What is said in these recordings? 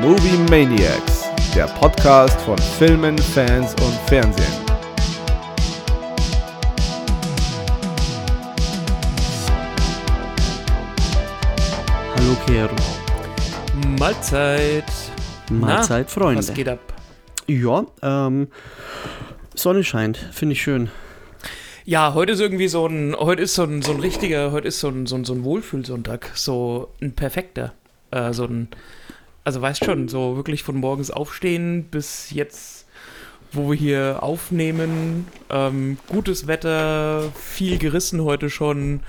Movie Maniacs, der Podcast von Filmen, Fans und Fernsehen. Hallo Kero. Mahlzeit. Mahlzeit, Na, Freunde. Was geht ab? Ja, ähm, Sonne scheint, finde ich schön. Ja, heute ist irgendwie so ein, heute ist so ein, so ein richtiger, heute ist so ein, so ein, so ein Wohlfühlsonntag, so ein perfekter. Äh, so ein, also weißt schon, so wirklich von morgens aufstehen bis jetzt, wo wir hier aufnehmen, ähm, gutes Wetter, viel gerissen heute schon,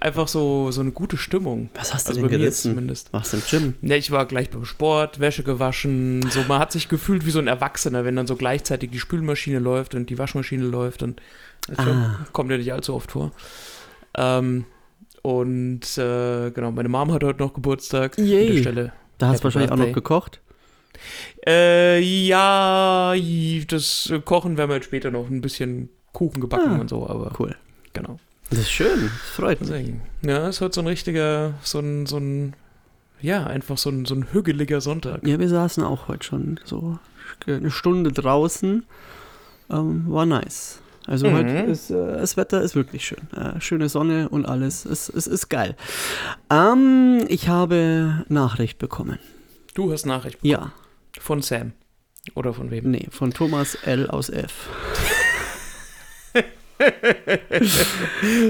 einfach so, so eine gute Stimmung. Was hast du Also denn gerissen? zumindest. Machst du im Gym? Ja, ich war gleich beim Sport, Wäsche gewaschen. So, man hat sich gefühlt wie so ein Erwachsener, wenn dann so gleichzeitig die Spülmaschine läuft und die Waschmaschine läuft. Und Ah. kommt ja nicht allzu oft vor. Ähm, und äh, genau, meine Mom hat heute noch Geburtstag. An Yay. der Stelle. Da hast du wahrscheinlich auch noch gekocht. Äh, ja, das Kochen werden wir jetzt später noch ein bisschen Kuchen gebacken Ah. und so, aber Cool. genau. Das ist schön, das freut mich. Ja, es wird so ein richtiger, so ein, so ein, ja, einfach so ein, so ein hügeliger Sonntag. Ja, wir saßen auch heute schon so eine Stunde draußen. Ähm, war nice. Also Mhm. heute ist, äh, das Wetter ist wirklich schön. Äh, schöne Sonne und alles. Es, es ist geil. Ähm, ich habe Nachricht bekommen. Du hast Nachricht bekommen. Ja, Von Sam. Oder von wem? nee, von Thomas L. aus F.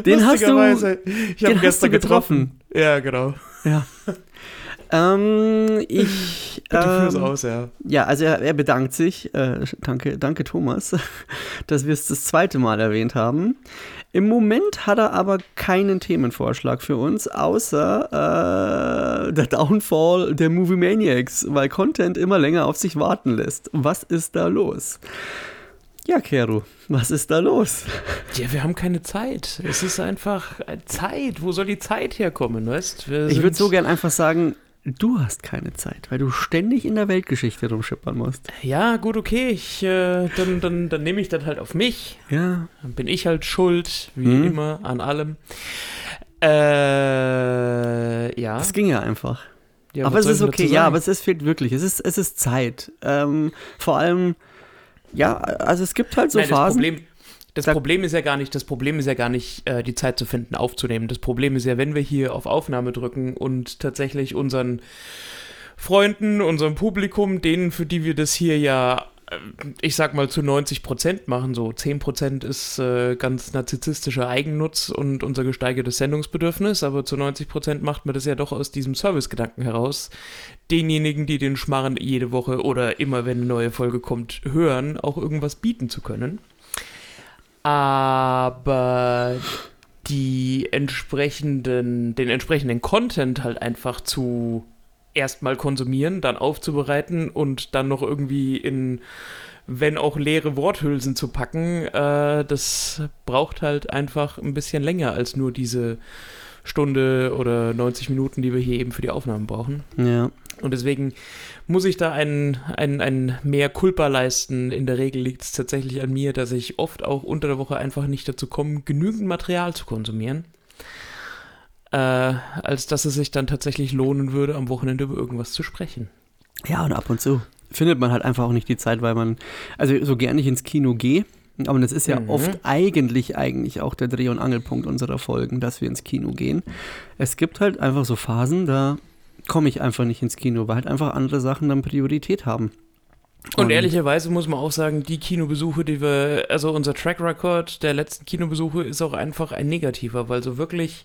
Den hast du, Ich habe gestern du getroffen. Ja, genau. Ja. Ähm, ich. Bitte führ's ähm, aus, ja. Ja, also er, er bedankt sich. Äh, danke, danke Thomas, dass wir es das zweite Mal erwähnt haben. Im Moment hat er aber keinen Themenvorschlag für uns, außer äh, der Downfall der Movie Maniacs, weil Content immer länger auf sich warten lässt. Was ist da los? Ja, Kero, was ist da los? Ja, wir haben keine Zeit. Es ist einfach äh, Zeit. Wo soll die Zeit herkommen, weißt Wir Ich würde so gern einfach sagen, du hast keine Zeit, weil du ständig in der Weltgeschichte rumschippern musst. Ja, gut, okay. Ich, äh, dann dann, dann nehme ich das halt auf mich. Ja, Dann bin ich halt schuld, wie Mhm. immer, an allem. Äh, ja. das ging ja einfach. ja aber es ist okay, ja, aber es, es fehlt wirklich. Es ist, es ist Zeit. Ähm, vor allem, ja, also es gibt halt so Nein, das Phasen. Problem, das Da- Problem ist ja gar nicht, das Problem ist ja gar nicht, äh, die Zeit zu finden, aufzunehmen. Das Problem ist ja, wenn wir hier auf Aufnahme drücken und tatsächlich unseren Freunden, unserem Publikum, denen, für die wir das hier ja, äh, ich sag mal, zu 90 Prozent machen, so 10 Prozent ist äh, ganz narzisstischer Eigennutz und unser gesteigertes Sendungsbedürfnis, aber zu 90 Prozent macht man das ja doch aus diesem Servicegedanken heraus, denjenigen, die den Schmarren jede Woche oder immer, wenn eine neue Folge kommt, hören, auch irgendwas bieten zu können. Aber die entsprechenden, den entsprechenden Content halt einfach zu erstmal konsumieren, dann aufzubereiten und dann noch irgendwie in, wenn auch leere Worthülsen zu packen, äh, das braucht halt einfach ein bisschen länger als nur diese Stunde oder 90 Minuten, die wir hier eben für die Aufnahmen brauchen. Ja. Und deswegen muss ich da ein, ein, ein mehr Culpa leisten. In der Regel liegt es tatsächlich an mir, dass ich oft auch unter der Woche einfach nicht dazu komme, genügend Material zu konsumieren. Äh, als dass es sich dann tatsächlich lohnen würde, am Wochenende über irgendwas zu sprechen. ja, und ab und zu findet man halt einfach auch nicht die Zeit, weil man, also so gern ich ins Kino gehe, aber das ist ja Mhm. oft eigentlich, eigentlich auch der Dreh- und Angelpunkt unserer Folgen, dass wir ins Kino gehen. Es gibt halt einfach so Phasen, da komme ich einfach nicht ins Kino, weil halt einfach andere Sachen dann Priorität haben. Und ehrlicherweise muss man auch sagen, die Kinobesuche, die wir, also unser Track Record der letzten Kinobesuche ist auch einfach ein negativer, weil so wirklich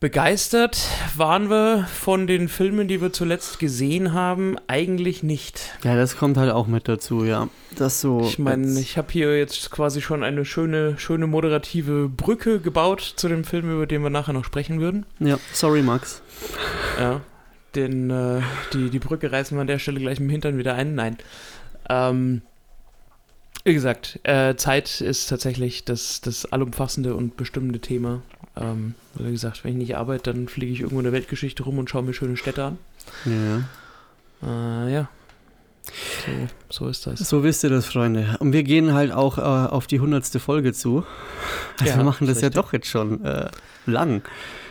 begeistert waren wir von den Filmen, die wir zuletzt gesehen haben, eigentlich nicht. Ja, das kommt halt auch mit dazu, ja. Das so. Ich meine, ich habe hier jetzt quasi schon eine schöne, schöne moderative Brücke gebaut zu dem Film, über den wir nachher noch sprechen würden. Ja, sorry, Max. Ja, den, äh, die, die Brücke reißen wir an der Stelle gleich im Hintern wieder ein. Nein. Ähm, wie gesagt, äh, Zeit ist tatsächlich das, das allumfassende und bestimmende Thema. Ähm, wie gesagt, wenn ich nicht arbeite, dann fliege ich irgendwo in der Weltgeschichte rum und schaue mir schöne Städte an. Ja. Äh, ja. So, so ist das. So wisst ihr das, Freunde. Und wir gehen halt auch äh, auf die hundertste Folge zu. Also Ja, wir machen das ist ja richtig. doch jetzt schon äh, lang.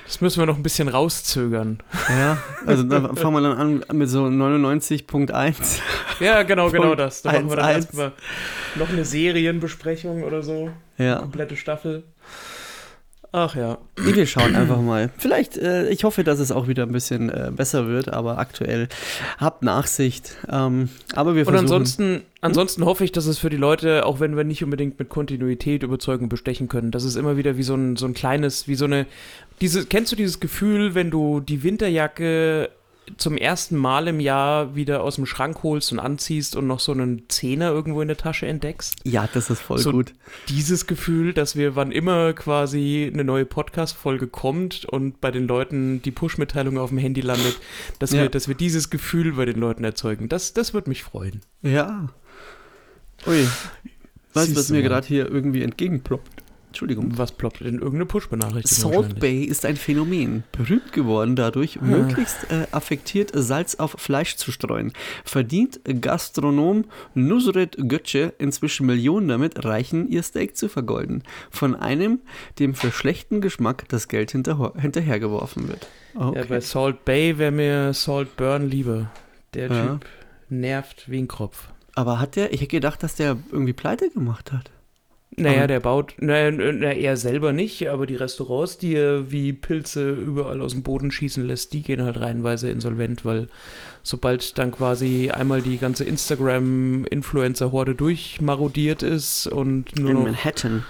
Das müssen wir noch ein bisschen rauszögern. Ja, also da fangen wir dann an mit so 99.1. Ja, genau, genau das. Da machen wir dann 1-1. erstmal noch eine Serienbesprechung oder so. Ja. Komplette Staffel. Ach ja. Wir schauen einfach mal. Vielleicht, äh, ich hoffe, dass es auch wieder ein bisschen äh, besser wird, aber aktuell habt Nachsicht. Ähm, aber wir Und versuchen. ansonsten, ansonsten hoffe ich, dass es für die Leute, auch wenn wir nicht unbedingt mit Kontinuität überzeugen und bestechen können, dass es immer wieder wie so ein, so ein kleines, wie so eine, diese, kennst du dieses Gefühl, wenn du die Winterjacke zum ersten Mal im Jahr wieder aus dem Schrank holst und anziehst und noch so einen Zehner irgendwo in der Tasche entdeckst? ja, das ist voll So- gut. Dieses Gefühl, dass wir, wann immer quasi eine neue Podcast-Folge kommt und bei den Leuten die Push-Mitteilung auf dem Handy landet, dass, Ja. wir, dass wir dieses Gefühl bei den Leuten erzeugen. Das, das würde mich freuen. Ja. Ui. Weißt du, was mir gerade hier irgendwie entgegenploppt? Entschuldigung. Was ploppt in irgendeine Push-Benachrichtigung? Salt. Bay ist ein Phänomen, berühmt geworden dadurch, möglichst äh, affektiert Salz auf Fleisch zu streuen. Verdient Gastronom Nusret Götze inzwischen Millionen damit, Reichen ihr Steak zu vergolden. Von einem, dem für schlechten Geschmack das Geld hinterher, hinterhergeworfen wird. Okay. Ja, bei Salt Bay wäre mir Salt Burn lieber. Der Ja. Typ nervt wie ein Kropf. Aber hat der, ich hätte gedacht, dass der irgendwie pleite gemacht hat. Naja, der baut, naja, na, er selber nicht, aber die Restaurants, die er wie Pilze überall aus dem Boden schießen lässt, die gehen halt reihenweise insolvent, weil sobald dann quasi einmal die ganze Instagram-Influencer-Horde durchmarodiert ist und nur In noch, Manhattan.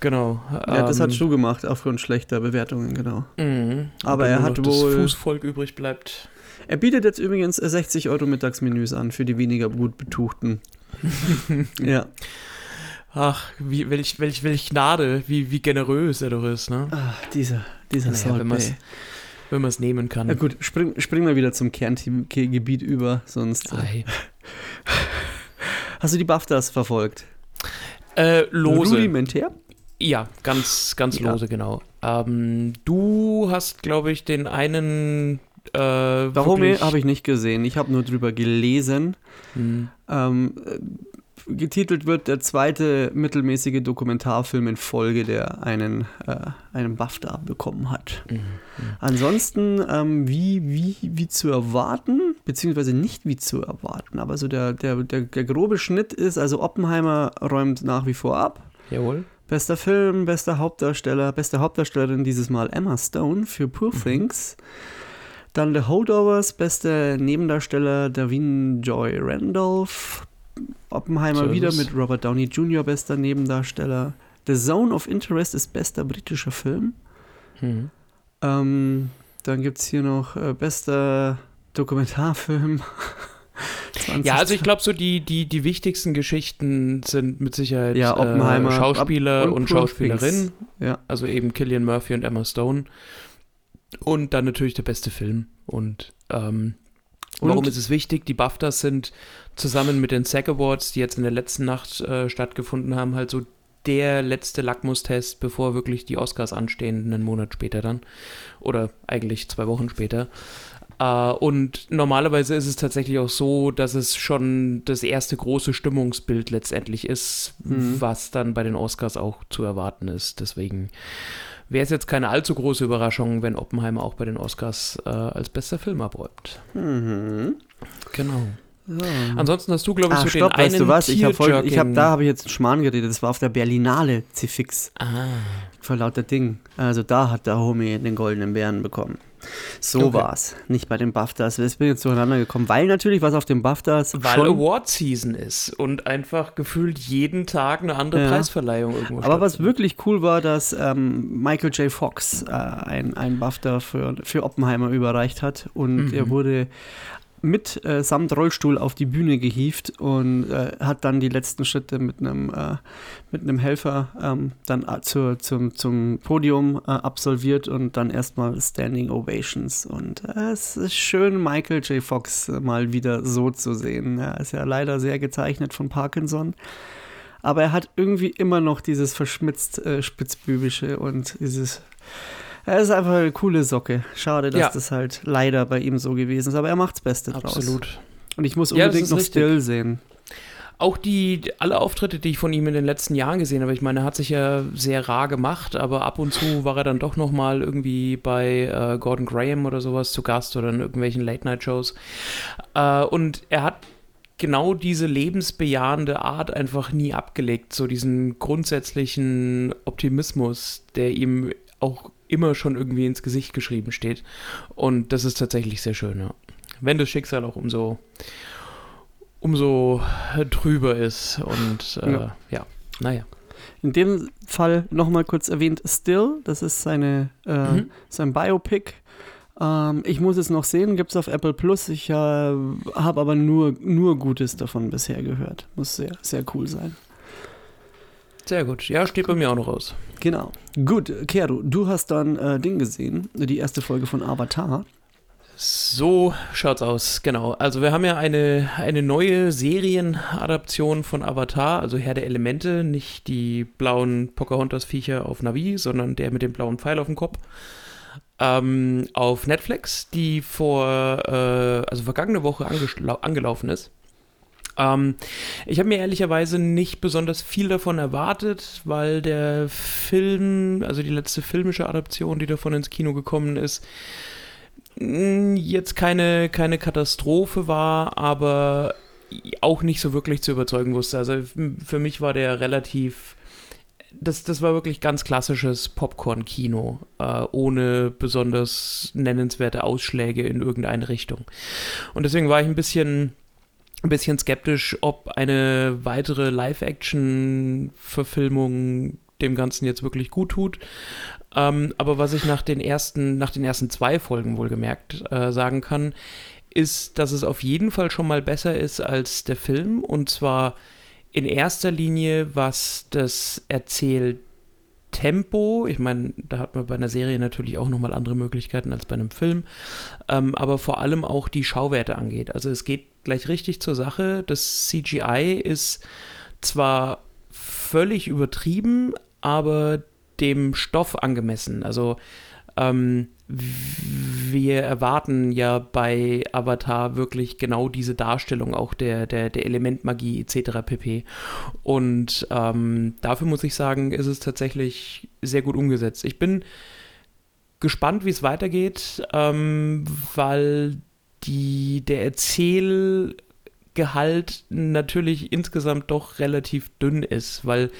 genau. Ja, das hat ähm, Schuh gemacht, aufgrund schlechter Bewertungen, genau. mhm. Aber er hat wohl- Das Fußvolk übrig bleibt. Er bietet jetzt übrigens äh, 60 Euro Mittagsmenüs an für die weniger gut betuchten. ja. Ach, wie, welch, welch, welch Gnade, wie, wie generös er doch ist, ne? Ah, dieser, dieser Naja, Salt wenn man es nehmen kann. Ja gut, spring, springen wir wieder zum Kerngebiet über, sonst... Äh, hast du die BAFTAs verfolgt? Äh, lose. Rudimentär? Ja, ganz, ganz Ja. lose, genau. Ähm, du hast, glaube ich, den einen. Äh, Warum habe ich nicht gesehen? Ich habe nur drüber gelesen. Hm. Ähm, äh, getitelt wird der zweite mittelmäßige Dokumentarfilm in Folge, der einen, äh, einen BAFTA bekommen hat. Mhm. Ansonsten, ähm, wie, wie, wie zu erwarten, beziehungsweise nicht wie zu erwarten, aber so der, der, der, der grobe Schnitt ist, also Oppenheimer räumt nach wie vor ab. Jawohl. Bester Film, bester Hauptdarsteller, beste Hauptdarstellerin dieses Mal Emma Stone für Poor Things. Dann The Holdovers, beste Nebendarsteller Davin Joy Randolph. Oppenheimer So wieder mit Robert Downey Jr. bester Nebendarsteller. The Zone of Interest ist bester britischer Film. Mhm. Ähm, dann gibt es hier noch äh, bester Dokumentarfilm. 20 Ja, also ich glaube, so die, die, die wichtigsten Geschichten sind mit Sicherheit Ja, Oppenheimer, äh, Schauspieler und und, Poor Schauspielerin. Things. Ja. Also eben Killian Murphy und Emma Stone. Und dann natürlich der beste Film. Und ähm, warum Und- ist es wichtig? Die BAFTAs sind zusammen mit den SAG Awards, die jetzt in der letzten Nacht äh, stattgefunden haben, halt so der letzte Lackmustest, bevor wirklich die Oscars anstehen, einen Monat später dann. Oder eigentlich zwei Wochen später. Äh, und normalerweise ist es tatsächlich auch so, dass es schon das erste große Stimmungsbild letztendlich ist, Mhm. was dann bei den Oscars auch zu erwarten ist. Deswegen wäre es jetzt keine allzu große Überraschung, wenn Oppenheimer auch bei den Oscars äh, als bester Film abräumt. Mhm. Genau. So. Ansonsten hast du, glaube ich, Ah, so stopp, den einen weißt du was? Ich habe ich Tearjerking- da habe ich jetzt einen Schmarrn geredet. Das war auf der Berlinale C-Fix Ah, vor lauter Ding. Also da hat der Homie den goldenen Bären bekommen. So Okay. war's. Nicht bei den BAFTAs. Ich bin jetzt zueinander gekommen, weil natürlich was auf den BAFTAs weil schon, Award Season ist und einfach gefühlt jeden Tag eine andere Ja. Preisverleihung irgendwo aber was wirklich cool war, dass ähm, Michael J. Fox äh, ein, ein BAFTA für, für Oppenheimer überreicht hat und Mhm. er wurde mit äh, samt Rollstuhl auf die Bühne gehievt und äh, hat dann die letzten Schritte mit einem äh, mit einem Helfer ähm, dann äh, zur, zum, zum Podium äh, absolviert und dann erstmal Standing Ovations und äh, es ist schön Michael J. Fox mal wieder so zu sehen. Er ist ja leider sehr gezeichnet von Parkinson. Aber er hat irgendwie immer noch dieses verschmitzt spitzbübische und dieses er ist einfach eine coole Socke. Schade, dass Ja. das halt leider bei ihm so gewesen ist, aber er macht's Beste draus. Absolut. Und ich muss Ja, unbedingt ist noch richtig. Still sehen. auch die, alle Auftritte, die ich von ihm in den letzten Jahren gesehen habe, ich meine, er hat sich ja sehr rar gemacht, aber ab und zu war er dann doch nochmal irgendwie bei äh, Gordon Graham oder sowas zu Gast oder in irgendwelchen Late-Night-Shows. Äh, und er hat genau diese lebensbejahende Art einfach nie abgelegt, so diesen grundsätzlichen Optimismus, der ihm auch immer schon irgendwie ins Gesicht geschrieben steht. Und das ist tatsächlich sehr schön, ja. Wenn das Schicksal auch umso, umso trüber ist und äh, ja. ja, naja. In dem Fall nochmal kurz erwähnt, Still, das ist seine, äh, mhm. sein Biopic. Ähm, ich muss es noch sehen, gibt es auf Apple Plus. Ich äh, habe aber nur, nur Gutes davon bisher gehört. Muss sehr, sehr cool sein. Sehr gut. Ja, steht bei mir auch noch aus. Genau. Gut, Kero, du hast dann äh, Ding gesehen, die erste Folge von Avatar. So schaut's aus, genau. Also wir haben ja eine, eine neue Serienadaption von Avatar, also Herr der Elemente, nicht die blauen Pocahontas-Viecher auf Navi, sondern der mit dem blauen Pfeil auf dem Kopf. Ähm, auf Netflix, die vor, äh, also vergangene Woche angelaufen ist. Ähm, ich habe mir ehrlicherweise nicht besonders viel davon erwartet, weil der Film, also die letzte filmische Adaption, die davon ins Kino gekommen ist, jetzt keine, keine Katastrophe war, aber auch nicht so wirklich zu überzeugen wusste. Also für mich war der relativ. Das, das war wirklich ganz klassisches Popcorn-Kino, äh, ohne besonders nennenswerte Ausschläge in irgendeine Richtung. Und deswegen war ich ein bisschen, ein bisschen skeptisch, ob eine weitere Live-Action-Verfilmung dem Ganzen jetzt wirklich gut tut. Ähm, aber was ich nach den ersten, nach den ersten zwei Folgen wohlgemerkt äh, sagen kann, ist, dass es auf jeden Fall schon mal besser ist als der Film. Und zwar in erster Linie, was das Erzähltempo, ich meine, da hat man bei einer Serie natürlich auch nochmal andere Möglichkeiten als bei einem Film, ähm, aber vor allem auch die Schauwerte angeht. Also es geht gleich richtig zur Sache. Das CGI ist zwar völlig übertrieben, aber dem Stoff angemessen. Also ähm, wir erwarten ja bei Avatar wirklich genau diese Darstellung auch der, der, der Elementmagie etc. pp. Und ähm, dafür muss ich sagen, ist es tatsächlich sehr gut umgesetzt. Ich bin gespannt, wie es weitergeht, ähm, weil die, der Erzähl Gehalt natürlich insgesamt doch relativ dünn ist, weil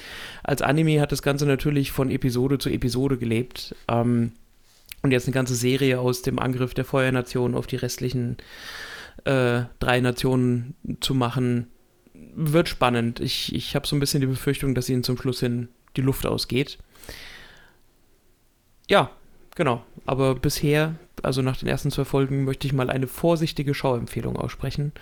als Anime hat das Ganze natürlich von Episode zu Episode gelebt. Ähm, und jetzt eine ganze Serie aus dem Angriff der Feuernation auf die restlichen äh, drei Nationen zu machen, wird spannend. Ich, ich habe so ein bisschen die Befürchtung, dass ihnen zum Schluss hin die Luft ausgeht. Ja, genau. Aber bisher, also nach den ersten zwei Folgen, möchte ich mal eine vorsichtige Schauempfehlung aussprechen.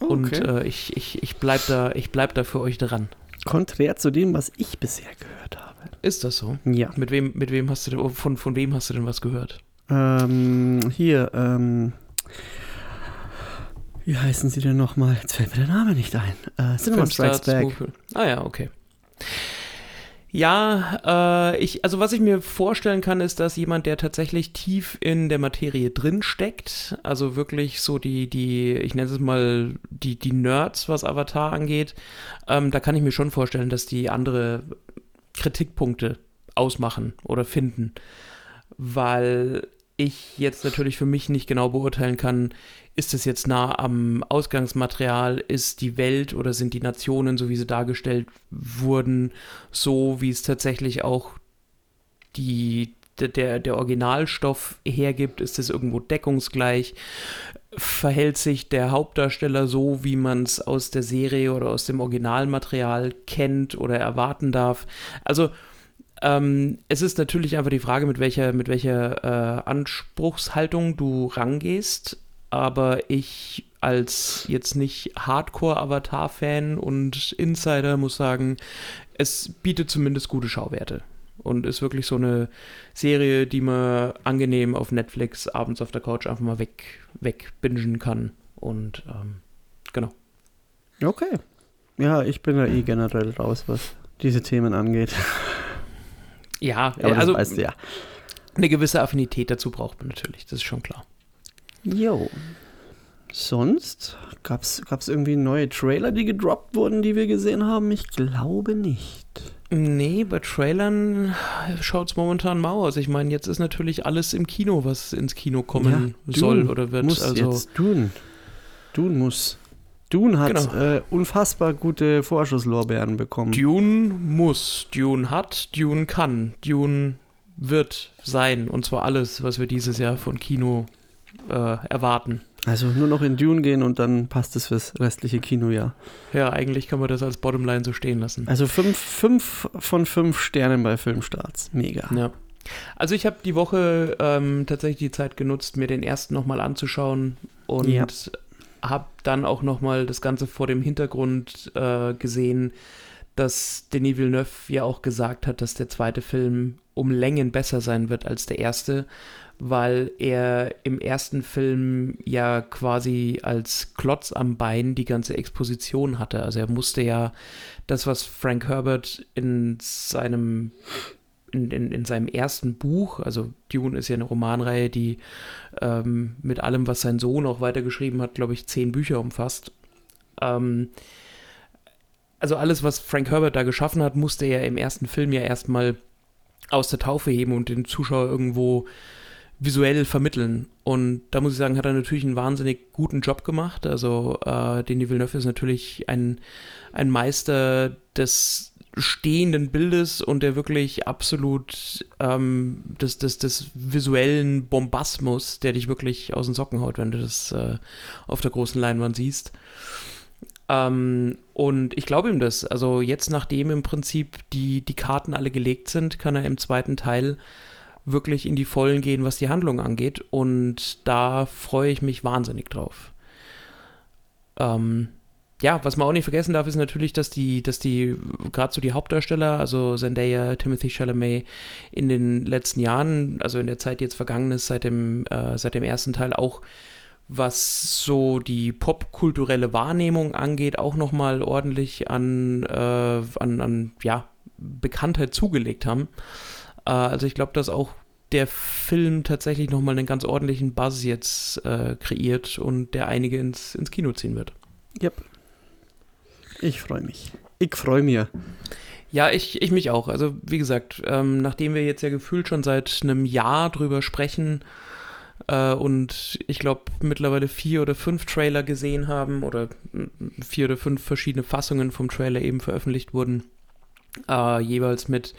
Okay. Und äh, ich, ich, ich bleibe da, bleib da für euch dran. Konträr zu dem, was ich bisher gehört habe. Ist das so? Ja. Mit wem, mit wem hast du denn, von, von wem hast du denn was gehört? Ähm, hier, ähm, wie heißen sie denn nochmal? Jetzt fällt mir der Name nicht ein. Äh, Cinema Strikes Back. Ah ja, okay. Ja, äh, ich, also was ich mir vorstellen kann, ist, dass jemand, der tatsächlich tief in der Materie drin steckt, also wirklich so die, die, ich nenne es mal die, die Nerds, was Avatar angeht, ähm, da kann ich mir schon vorstellen, dass die andere Kritikpunkte ausmachen oder finden, weil ich jetzt natürlich für mich nicht genau beurteilen kann, ist es jetzt nah am Ausgangsmaterial? Ist die Welt oder sind die Nationen, so wie sie dargestellt wurden, so wie es tatsächlich auch die, der, der Originalstoff hergibt? Ist es irgendwo deckungsgleich? Verhält sich der Hauptdarsteller so, wie man es aus der Serie oder aus dem Originalmaterial kennt oder erwarten darf? Also, ähm, es ist natürlich einfach die Frage, mit welcher, mit welcher äh, Anspruchshaltung du rangehst aber ich als jetzt nicht Hardcore-Avatar-Fan und Insider muss sagen, es bietet zumindest gute Schauwerte. Und ist wirklich so eine Serie, die man angenehm auf Netflix abends auf der Couch einfach mal weg, wegbingen kann. Und ähm, genau. Okay. Ja, ich bin da eh generell raus, was diese Themen angeht. Ja, aber also weißt du, ja. eine gewisse Affinität dazu braucht man natürlich, das ist schon klar. Jo. sonst gab es irgendwie neue Trailer, die gedroppt wurden, die wir gesehen haben? Ich glaube nicht. Nee, bei Trailern schaut es momentan mau aus. Ich meine, jetzt ist natürlich alles im Kino, was ins Kino kommen ja, soll oder wird. Muss also jetzt Dune. Dune muss. Dune hat genau. äh, unfassbar gute Vorschusslorbeeren bekommen. Dune muss, Dune hat, Dune kann, Dune wird sein. Und zwar alles, was wir dieses Jahr von Kino äh, erwarten. Also nur noch in Dune gehen und dann passt es fürs restliche Kinojahr. Ja, eigentlich kann man das als Bottomline so stehen lassen. Also fünf, fünf von fünf Sternen bei Filmstarts. Mega. Ja. Also ich habe die Woche ähm, tatsächlich die Zeit genutzt, mir den ersten nochmal anzuschauen und ja. habe dann auch nochmal das Ganze vor dem Hintergrund äh, gesehen, dass Denis Villeneuve ja auch gesagt hat, dass der zweite Film um Längen besser sein wird als der erste weil er im ersten Film ja quasi als Klotz am Bein die ganze Exposition hatte. Also er musste ja das, was Frank Herbert in seinem in, in, in seinem ersten Buch, also Dune ist ja eine Romanreihe, die ähm, mit allem, was sein Sohn auch weitergeschrieben hat, glaube ich, zehn Bücher umfasst. Ähm, also alles, was Frank Herbert da geschaffen hat, musste er im ersten Film ja erstmal aus der Taufe heben und den Zuschauer irgendwo visuell vermitteln. Und da muss ich sagen, hat er natürlich einen wahnsinnig guten Job gemacht. Also äh, Denis Villeneuve ist natürlich ein, ein Meister des stehenden Bildes und der wirklich absolut ähm, des, des, des visuellen Bombasmus, der dich wirklich aus den Socken haut, wenn du das äh, auf der großen Leinwand siehst. Ähm, und ich glaube ihm das. Also jetzt, nachdem im Prinzip die, die Karten alle gelegt sind, kann er im zweiten Teil wirklich in die Vollen gehen, was die Handlung angeht. Und da freue ich mich wahnsinnig drauf. Ähm, ja, was man auch nicht vergessen darf, ist natürlich, dass die, dass die, gerade so die Hauptdarsteller, also Zendaya, Timothy Chalamet, in den letzten Jahren, also in der Zeit, die jetzt vergangen ist, seit dem, äh, seit dem ersten Teil auch, was so die popkulturelle Wahrnehmung angeht, auch nochmal ordentlich an, äh, an, an, ja, Bekanntheit zugelegt haben. Äh, also ich glaube, dass auch der Film tatsächlich nochmal einen ganz ordentlichen Buzz jetzt äh, kreiert und der einige ins, ins Kino ziehen wird. Yep. Ich freue mich. Ich freue mich. Ja, ich, ich mich auch. Also wie gesagt, ähm, nachdem wir jetzt ja gefühlt schon seit einem Jahr drüber sprechen äh, und ich glaube mittlerweile vier oder fünf Trailer gesehen haben oder vier oder fünf verschiedene Fassungen vom Trailer eben veröffentlicht wurden, äh, jeweils mit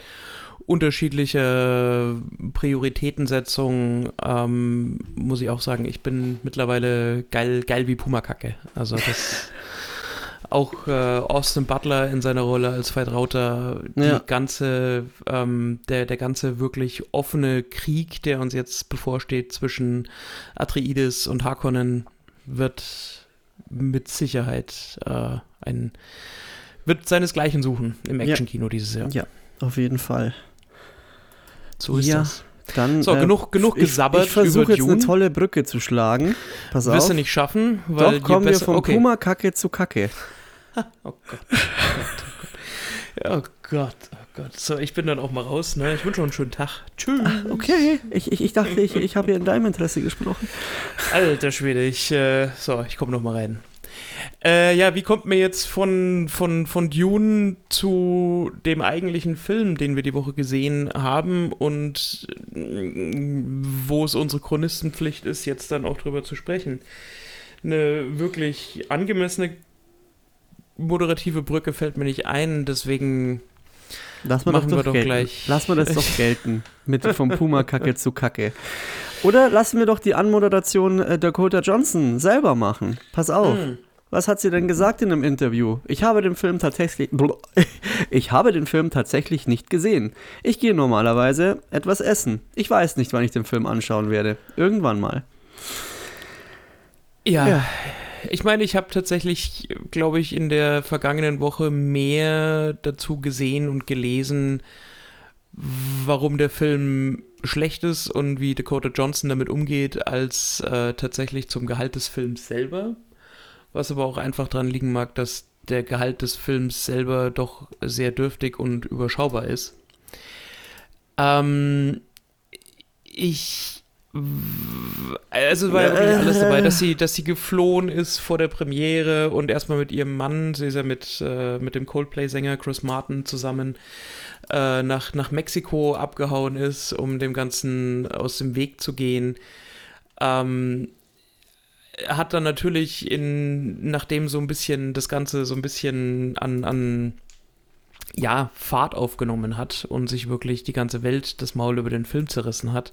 unterschiedliche Prioritätensetzung, ähm, muss ich auch sagen, ich bin mittlerweile geil, geil wie Pumakacke. Also das auch äh, Austin Butler in seiner Rolle als Vertrauter, ja. ganze, ähm, der, der ganze wirklich offene Krieg, der uns jetzt bevorsteht zwischen Atreides und Harkonnen, wird mit Sicherheit äh, ein wird seinesgleichen suchen im Actionkino ja. dieses Jahr. Ja, auf jeden Fall. So ist ja, das. Dann, so, äh, genug, genug gesabbert ich, ich versuche jetzt Dune. eine tolle Brücke zu schlagen. Pass Wirst auf. du nicht schaffen, weil Doch, kommen wir von okay. Puma-Kacke zu Kacke. oh Gott. Oh Gott, oh Gott. So, ich bin dann auch mal raus. Ne? Ich wünsche noch einen schönen Tag. Tschüss. Ah, okay, ich, ich, ich dachte, ich, ich habe hier in deinem Interesse gesprochen. Alter Schwede, ich, äh, so, ich komme noch mal rein. Äh, ja, wie kommt mir jetzt von, von, von Dune zu dem eigentlichen Film, den wir die Woche gesehen haben und äh, wo es unsere Chronistenpflicht ist, jetzt dann auch drüber zu sprechen? Eine wirklich angemessene moderative Brücke fällt mir nicht ein, deswegen Lass mal machen doch wir doch gelten. gleich. Lass mal das doch gelten. Mit vom Puma-Kacke zu Kacke. Oder lassen wir doch die Anmoderation äh, Dakota Johnson selber machen. Pass auf. Mm. Was hat sie denn gesagt in einem Interview? Ich habe den Film tatsächlich. Ich habe den Film tatsächlich nicht gesehen. Ich gehe normalerweise etwas essen. Ich weiß nicht, wann ich den Film anschauen werde. Irgendwann mal. Ja. ja. Ich meine, ich habe tatsächlich, glaube ich, in der vergangenen Woche mehr dazu gesehen und gelesen, warum der Film schlecht ist und wie Dakota Johnson damit umgeht, als äh, tatsächlich zum Gehalt des Films selber was aber auch einfach daran liegen mag, dass der Gehalt des Films selber doch sehr dürftig und überschaubar ist. Ähm, ich Also war ja wirklich alles dabei, dass sie, dass sie geflohen ist vor der Premiere und erstmal mit ihrem Mann, sie ist ja mit, äh, mit dem Coldplay-Sänger Chris Martin zusammen äh, nach, nach Mexiko abgehauen ist, um dem Ganzen aus dem Weg zu gehen. Ähm, hat dann natürlich in, nachdem so ein bisschen das Ganze so ein bisschen an, an ja, Fahrt aufgenommen hat und sich wirklich die ganze Welt das Maul über den Film zerrissen hat,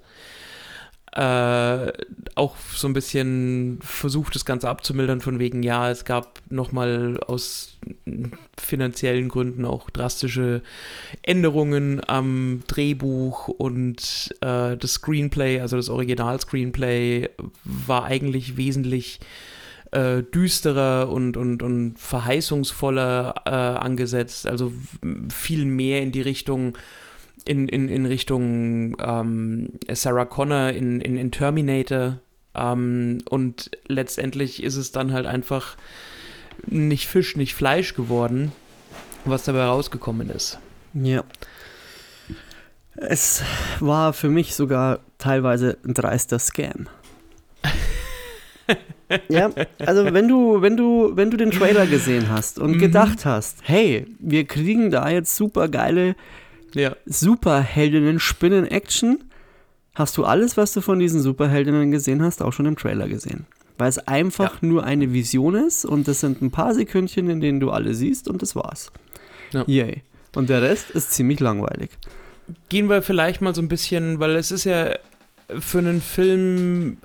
äh, auch so ein bisschen versucht, das Ganze abzumildern, von wegen, ja, es gab nochmal aus finanziellen Gründen auch drastische Änderungen am Drehbuch und äh, das Screenplay, also das Original-Screenplay, war eigentlich wesentlich äh, düsterer und, und, und verheißungsvoller äh, angesetzt, also viel mehr in die Richtung in, in, in Richtung ähm, Sarah Connor in, in, in Terminator. Ähm, und letztendlich ist es dann halt einfach nicht Fisch, nicht Fleisch geworden, was dabei rausgekommen ist. Ja. Es war für mich sogar teilweise ein dreister Scam. ja, also wenn du, wenn du, wenn du den Trailer gesehen hast und mhm. gedacht hast, hey, wir kriegen da jetzt super geile ja. Superheldinnen spinnen Action, hast du alles, was du von diesen Superheldinnen gesehen hast, auch schon im Trailer gesehen. Weil es einfach ja. nur eine Vision ist und das sind ein paar Sekündchen, in denen du alle siehst und das war's. Ja. Yay. Und der Rest ist ziemlich langweilig. Gehen wir vielleicht mal so ein bisschen, weil es ist ja für einen Film,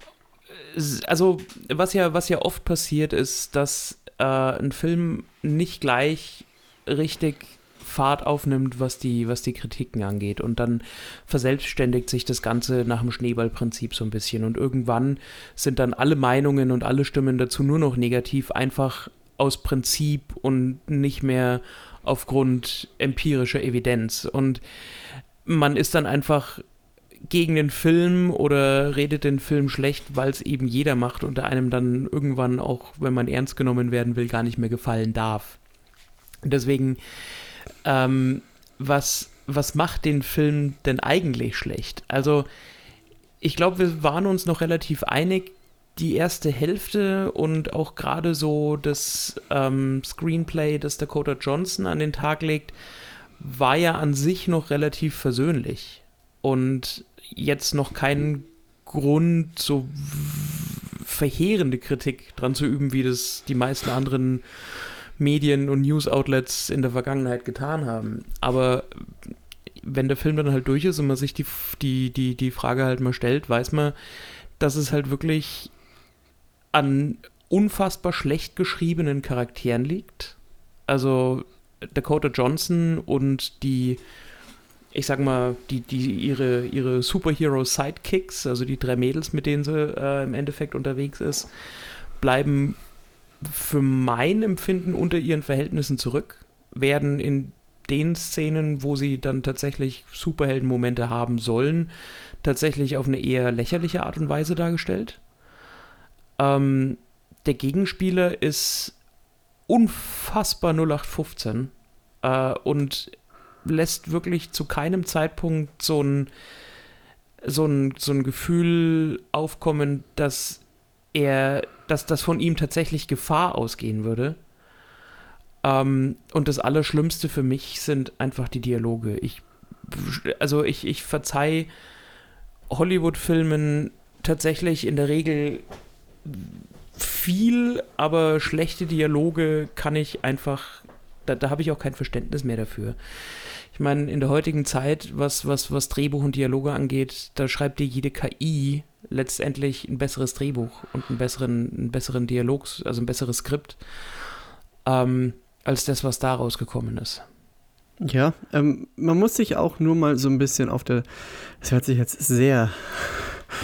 also was ja, was ja oft passiert ist, dass äh, ein Film nicht gleich richtig Fahrt aufnimmt, was die, was die Kritiken angeht. Und dann verselbstständigt sich das Ganze nach dem Schneeballprinzip so ein bisschen. Und irgendwann sind dann alle Meinungen und alle Stimmen dazu nur noch negativ, einfach aus Prinzip und nicht mehr aufgrund empirischer Evidenz. Und man ist dann einfach gegen den Film oder redet den Film schlecht, weil es eben jeder macht und einem dann irgendwann auch, wenn man ernst genommen werden will, gar nicht mehr gefallen darf. Deswegen ähm, was, was macht den Film denn eigentlich schlecht? Also, ich glaube, wir waren uns noch relativ einig, die erste Hälfte und auch gerade so das ähm, Screenplay, das Dakota Johnson an den Tag legt, war ja an sich noch relativ versöhnlich. Und jetzt noch kein Grund, so verheerende Kritik dran zu üben, wie das die meisten anderen Medien und News-Outlets in der Vergangenheit getan haben. Aber wenn der Film dann halt durch ist und man sich die, die, die, die Frage halt mal stellt, weiß man, dass es halt wirklich an unfassbar schlecht geschriebenen Charakteren liegt. Also Dakota Johnson und die, ich sag mal, die, die ihre, ihre Superhero-Sidekicks, also die drei Mädels, mit denen sie äh, im Endeffekt unterwegs ist, bleiben für mein Empfinden unter ihren Verhältnissen zurück, werden in den Szenen, wo sie dann tatsächlich Superheldenmomente haben sollen, tatsächlich auf eine eher lächerliche Art und Weise dargestellt. Ähm, der Gegenspieler ist unfassbar 0815 äh, und lässt wirklich zu keinem Zeitpunkt so ein, so ein, so ein Gefühl aufkommen, dass er dass das von ihm tatsächlich Gefahr ausgehen würde. Ähm, und das Allerschlimmste für mich sind einfach die Dialoge. Ich, also ich, ich verzeih Hollywood-Filmen tatsächlich in der Regel viel, aber schlechte Dialoge kann ich einfach, da, da habe ich auch kein Verständnis mehr dafür. Ich meine, in der heutigen Zeit, was, was, was Drehbuch und Dialoge angeht, da schreibt dir jede KI letztendlich ein besseres Drehbuch und einen besseren, einen besseren Dialog, also ein besseres Skript, ähm, als das, was da rausgekommen ist. Ja, ähm, man muss sich auch nur mal so ein bisschen auf der, das hört sich jetzt sehr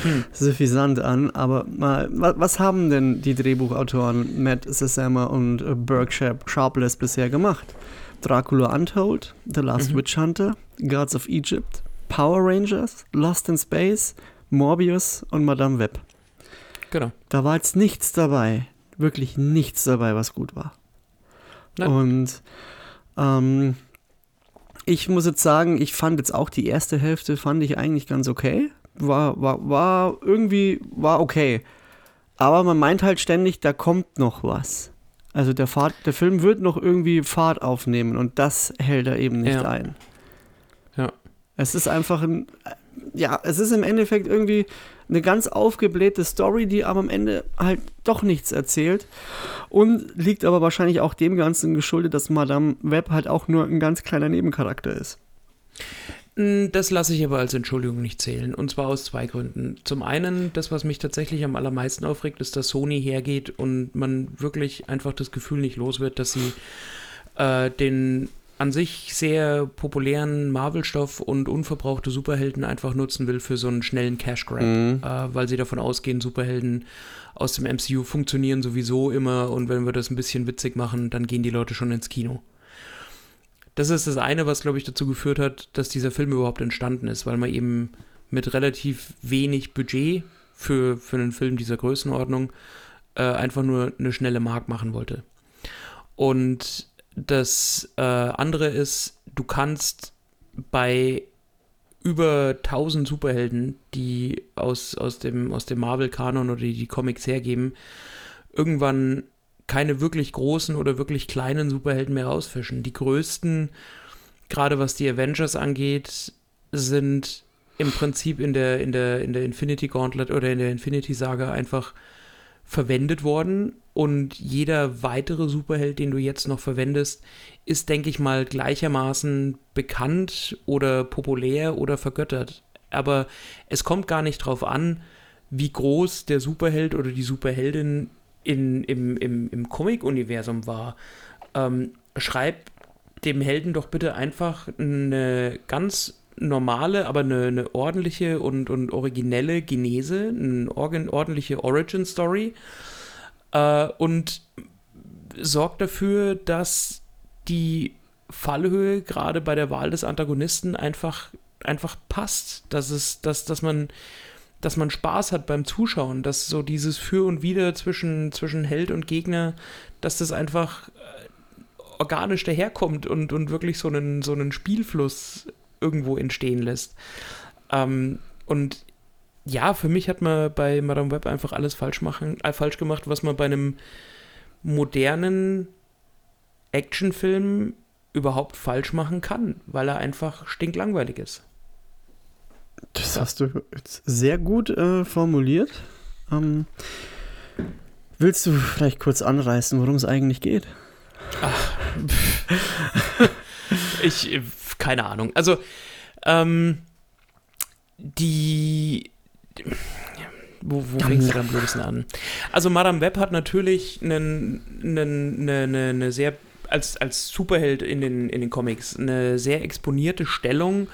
hm. suffisant an, aber mal, was haben denn die Drehbuchautoren Matt Sesama und Burke Sharpless bisher gemacht? Dracula Untold, The Last mhm. Witch Hunter, Gods of Egypt, Power Rangers, Lost in Space, Morbius und Madame Web. Genau. Da war jetzt nichts dabei, wirklich nichts dabei, was gut war. Nein. Und ähm, ich muss jetzt sagen, ich fand jetzt auch die erste Hälfte fand ich eigentlich ganz okay. war, war, war irgendwie, war okay. Aber man meint halt ständig, da kommt noch was. Also der, Fahrt, der Film wird noch irgendwie Fahrt aufnehmen und das hält er eben nicht Ja. ein. Ja. Es ist einfach ein, ja, es ist im Endeffekt irgendwie eine ganz aufgeblähte Story, die aber am Ende halt doch nichts erzählt. Und liegt aber wahrscheinlich auch dem Ganzen geschuldet, dass Madame Web halt auch nur ein ganz kleiner Nebencharakter ist. Mm, Das lasse ich aber als Entschuldigung nicht zählen. Und zwar aus zwei Gründen. Zum einen, das, was mich tatsächlich am allermeisten aufregt, ist, dass Sony hergeht und man wirklich einfach das Gefühl nicht los wird, dass sie äh, den an sich sehr populären Marvel-Stoff und unverbrauchte Superhelden einfach nutzen will für so einen schnellen Cash-Grab. Mhm. Äh, weil sie davon ausgehen, Superhelden aus dem MCU funktionieren sowieso immer und wenn wir das ein bisschen witzig machen, dann gehen die Leute schon ins Kino. Das ist das eine, was, glaube ich, dazu geführt hat, dass dieser Film überhaupt entstanden ist, weil man eben mit relativ wenig Budget für, für einen Film dieser Größenordnung äh, einfach nur eine schnelle Mark machen wollte. Und das äh, andere ist, du kannst bei über 1000 Superhelden, die aus, aus dem, aus dem Marvel-Kanon oder die die Comics hergeben, irgendwann keine wirklich großen oder wirklich kleinen Superhelden mehr rausfischen. Die größten, gerade was die Avengers angeht, sind im Prinzip in der, in der, in der Infinity Gauntlet oder in der Infinity Saga einfach verwendet worden und jeder weitere Superheld, den du jetzt noch verwendest, ist, denke ich mal, gleichermaßen bekannt oder populär oder vergöttert. Aber es kommt gar nicht drauf an, wie groß der Superheld oder die Superheldin in, im, im, im Comic-Universum war. Ähm, schreib dem Helden doch bitte einfach eine ganz normale, aber eine, eine ordentliche und, und originelle Genese, eine ordentliche Origin-Story äh, und sorgt dafür, dass die Fallhöhe gerade bei der Wahl des Antagonisten einfach, einfach passt, dass es, dass, dass man dass man Spaß hat beim Zuschauen, dass so dieses Für und Wider zwischen, zwischen Held und Gegner, dass das einfach äh, organisch daherkommt und, und wirklich so einen, so einen Spielfluss irgendwo entstehen lässt. Ähm, und ja, für mich hat man bei Madame Web einfach alles falsch, machen, äh, falsch gemacht, was man bei einem modernen Actionfilm überhaupt falsch machen kann, weil er einfach stinklangweilig ist. Das hast du jetzt sehr gut äh, formuliert. Ähm, willst du vielleicht kurz anreißen, worum es eigentlich geht? Ich, äh, keine Ahnung. Also, ähm, die. Wo, wo fängst du am blödesten an? Also, Madame Web hat natürlich einen, einen, eine, eine, eine sehr, als, als Superheld in den, in den Comics, eine sehr exponierte Stellung,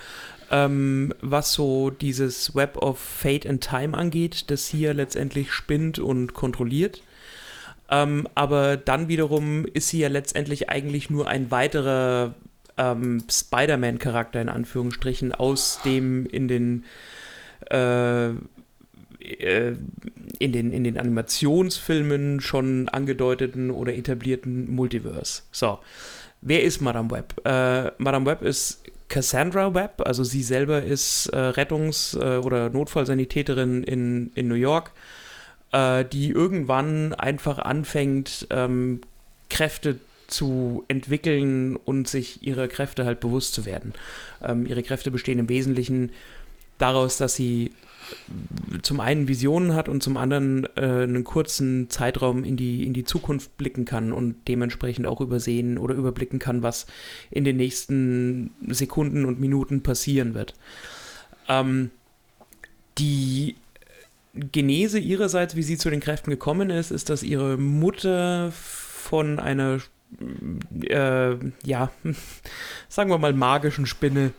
ähm, was so dieses Web of Fate and Time angeht, das ja letztendlich spinnt und kontrolliert. Ähm, aber dann wiederum ist sie ja letztendlich eigentlich nur ein weiterer ähm, Spider-Man-Charakter in Anführungsstrichen aus dem in den äh, äh, in den, in den Animationsfilmen schon angedeuteten oder etablierten Multiverse. So, wer ist Madame Web? Äh, Madame Web ist Cassandra Webb, also sie selber ist äh, Rettungs- äh, oder Notfallsanitäterin in, in New York, äh, die irgendwann einfach anfängt, ähm, Kräfte zu entwickeln und sich ihrer Kräfte halt bewusst zu werden. Ähm, ihre Kräfte bestehen im Wesentlichen daraus, dass sie zum einen Visionen hat und zum anderen äh, einen kurzen Zeitraum in die, in die Zukunft blicken kann und dementsprechend auch übersehen oder überblicken kann, was in den nächsten Sekunden und Minuten passieren wird. Ähm, die Genese ihrerseits, wie sie zu den Kräften gekommen ist, ist, dass ihre Mutter von einer, äh, ja, sagen wir mal, magischen Spinne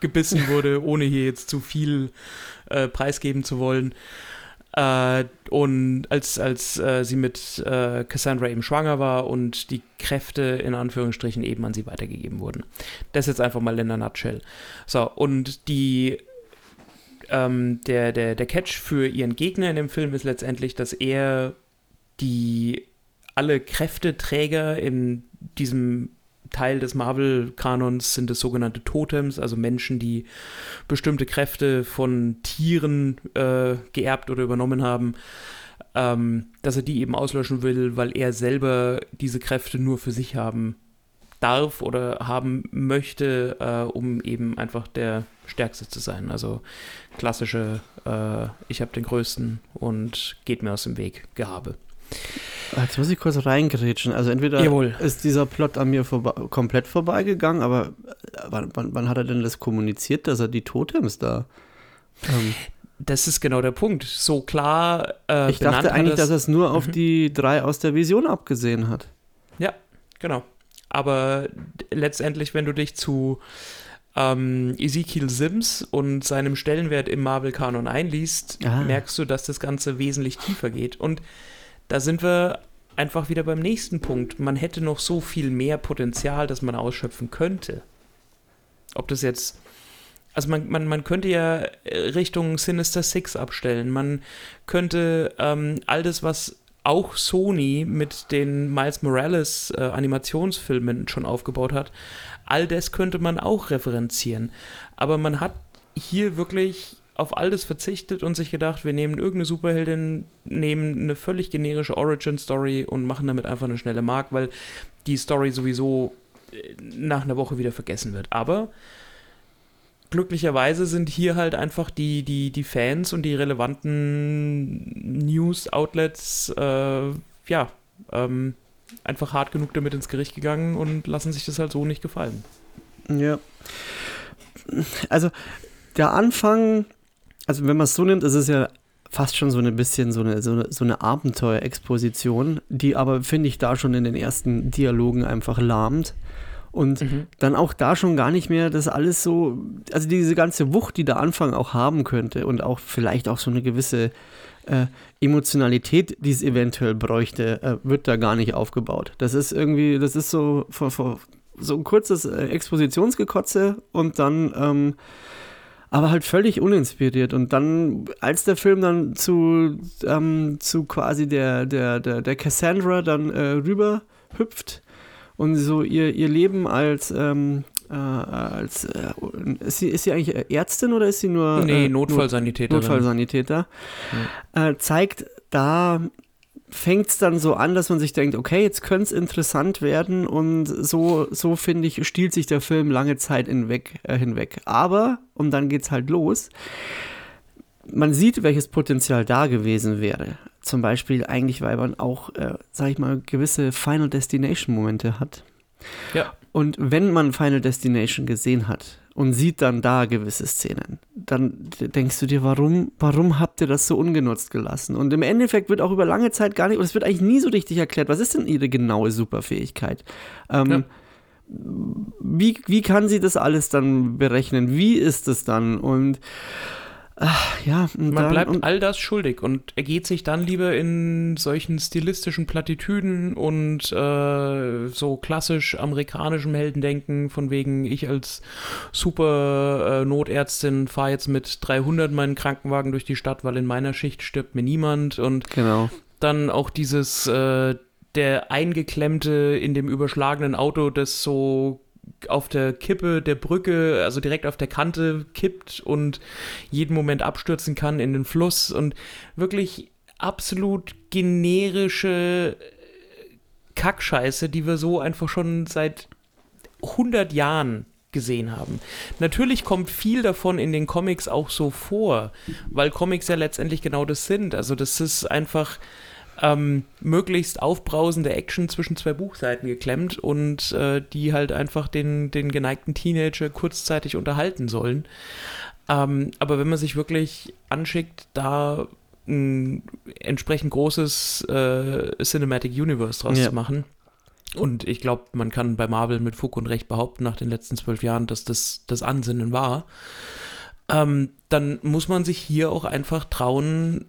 gebissen wurde, ohne hier jetzt zu viel äh, preisgeben zu wollen. Äh, und als, als äh, sie mit äh, Cassandra eben schwanger war und die Kräfte in Anführungsstrichen eben an sie weitergegeben wurden. Das jetzt einfach mal in der Nutshell. So, und die ähm, der, der, der Catch für ihren Gegner in dem Film ist letztendlich, dass er die alle Kräfteträger in diesem Teil des Marvel-Kanons sind es sogenannte Totems, also Menschen, die bestimmte Kräfte von Tieren äh, geerbt oder übernommen haben, ähm, dass er die eben auslöschen will, weil er selber diese Kräfte nur für sich haben darf oder haben möchte, äh, um eben einfach der Stärkste zu sein. Also klassische, äh, ich habe den Größten und geht mir aus dem Weg, Gehabe. Jetzt muss ich kurz reingerätschen. Also entweder Jawohl. ist dieser Plot an mir vorbe komplett vorbeigegangen, aber äh, wann, wann, hat er denn das kommuniziert, dass er die Totems da... Ähm das ist genau der Punkt. So klar. Äh, ich dachte eigentlich, das, dass er es nur auf mhm. die drei aus der Vision abgesehen hat. Ja, genau. Aber letztendlich, wenn du dich zu ähm, Ezekiel Sims und seinem Stellenwert im Marvel-Kanon einliest, ah. merkst du, dass das Ganze wesentlich tiefer geht. Und da sind wir einfach wieder beim nächsten Punkt. Man hätte noch so viel mehr Potenzial, das man ausschöpfen könnte. Ob das jetzt. Also man, man, man könnte ja Richtung Sinister Six abstellen. Man könnte ähm, all das, was auch Sony mit den Miles Morales äh, Animationsfilmen schon aufgebaut hat, all das könnte man auch referenzieren. Aber man hat hier wirklich auf all das verzichtet und sich gedacht, wir nehmen irgendeine Superheldin, nehmen eine völlig generische Origin-Story und machen damit einfach eine schnelle Mark, weil die Story sowieso äh, nach einer Woche wieder vergessen wird. Aber glücklicherweise sind hier halt einfach die, die, die Fans und die relevanten News-Outlets, äh, ja, ähm, einfach hart genug damit ins Gericht gegangen und lassen sich das halt so nicht gefallen. Ja. Also, der Anfang, also wenn man es so nimmt, ist es ja fast schon so ein bisschen so eine, so eine, so eine Abenteuerexposition, die aber, finde ich, da schon in den ersten Dialogen einfach lahmt. Und mhm. dann auch da schon gar nicht mehr das alles so, also diese ganze Wucht, die der Anfang auch haben könnte und auch vielleicht auch so eine gewisse äh, Emotionalität, die es eventuell bräuchte, äh, wird da gar nicht aufgebaut. Das ist irgendwie, das ist so, so ein kurzes äh, Expositionsgekotze und dann ähm, aber halt völlig uninspiriert. Und dann, als der Film dann zu, ähm, zu quasi der, der, der, der Cassandra dann äh, rüber hüpft, und so ihr, ihr Leben als, ähm, äh, als äh, ist, sie, ist sie eigentlich Ärztin oder ist sie nur nee, äh. Notfallsanitäter, ja. Äh, zeigt da fängt es dann so an, dass man sich denkt, okay, jetzt könnte es interessant werden und so, so finde ich, stiehlt sich der Film lange Zeit hinweg. Äh, hinweg. Aber, und dann geht es halt los, man sieht, welches Potenzial da gewesen wäre zum Beispiel eigentlich, weil man auch, äh, sag ich mal, gewisse Final Destination Momente hat. Ja. Und wenn man Final Destination gesehen hat und sieht dann da gewisse Szenen, dann denkst du dir, warum, warum habt ihr das so ungenutzt gelassen? Und im Endeffekt wird auch über lange Zeit gar nicht, und es wird eigentlich nie so richtig erklärt, was ist denn ihre genaue Superfähigkeit? Ähm, ja. wie, wie kann sie das alles dann berechnen? Wie ist es dann? Und Ach, ja, man dann, bleibt all das schuldig und ergeht sich dann lieber in solchen stilistischen Plattitüden und äh, so klassisch amerikanischem Heldendenken, von wegen ich als super äh, Notärztin fahre jetzt mit 300 meinen Krankenwagen durch die Stadt, weil in meiner Schicht stirbt mir niemand und genau. dann auch dieses äh, der eingeklemmte in dem überschlagenen Auto, das so auf der Kippe der Brücke, also direkt auf der Kante kippt und jeden Moment abstürzen kann in den Fluss und wirklich absolut generische Kackscheiße, die wir so einfach schon seit 100 Jahren gesehen haben. Natürlich kommt viel davon in den Comics auch so vor, weil Comics ja letztendlich genau das sind. Also das ist einfach ähm, möglichst aufbrausende Action zwischen zwei Buchseiten geklemmt und äh, die halt einfach den, den geneigten Teenager kurzzeitig unterhalten sollen. Ähm, aber wenn man sich wirklich anschickt, da ein entsprechend großes äh, Cinematic Universe draus ja. zu machen. Und ich glaube, man kann bei Marvel mit Fug und Recht behaupten, nach den letzten zwölf Jahren, dass das das Ansinnen war. Ähm, dann muss man sich hier auch einfach trauen,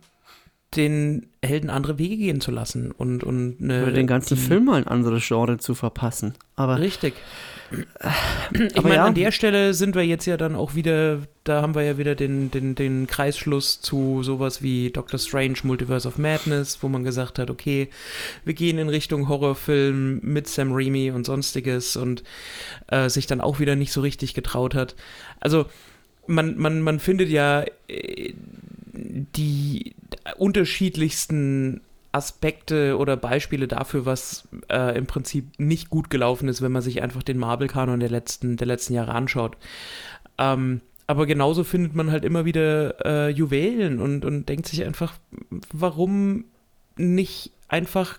den Helden andere Wege gehen zu lassen und, und eine, Oder den ganzen die, Film mal ein anderes Genre zu verpassen. Aber richtig. Ich meine, ja. an der Stelle sind wir jetzt ja dann auch wieder, da haben wir ja wieder den, den, den Kreisschluss zu sowas wie Doctor Strange Multiverse of Madness, wo man gesagt hat, okay, wir gehen in Richtung Horrorfilm mit Sam Raimi und sonstiges und äh, sich dann auch wieder nicht so richtig getraut hat. Also man, man, man findet ja äh, die unterschiedlichsten Aspekte oder Beispiele dafür, was äh, im Prinzip nicht gut gelaufen ist, wenn man sich einfach den Marvel-Kanon der letzten, der letzten Jahre anschaut. Ähm, aber genauso findet man halt immer wieder äh, Juwelen und, und denkt sich einfach, warum nicht einfach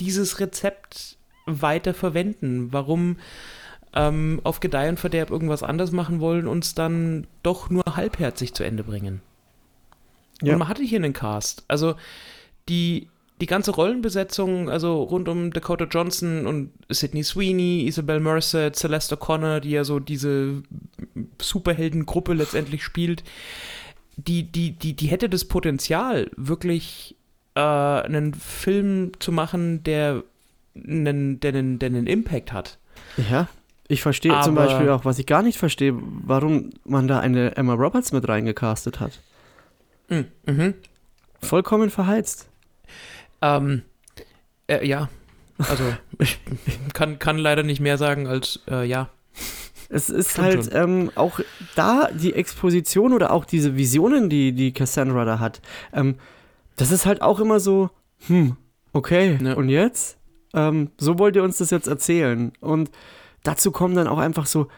dieses Rezept weiter verwenden? Warum ähm, auf Gedeih und Verderb irgendwas anders machen wollen und es dann doch nur halbherzig zu Ende bringen? Ja. Und man hatte hier einen Cast. Also die, die ganze Rollenbesetzung, also rund um Dakota Johnson und Sydney Sweeney, Isabel Merced, Celeste O'Connor, die ja so diese Superheldengruppe letztendlich spielt, die, die, die, die hätte das Potenzial, wirklich äh, einen Film zu machen, der einen, der, einen, der einen Impact hat. Ja. Ich verstehe zum Beispiel auch, was ich gar nicht verstehe, warum man da eine Emma Roberts mit reingecastet hat. Mhm. Mhm. Vollkommen verheizt. Ähm, äh, ja, also ich kann, kann leider nicht mehr sagen als äh, ja. Es ist Stimmt halt ähm, auch da die Exposition oder auch diese Visionen, die, die Cassandra da hat. Ähm, das ist halt auch immer so, hm, okay, Ja. und jetzt? Ähm, so wollt ihr uns das jetzt erzählen. Und dazu kommen dann auch einfach so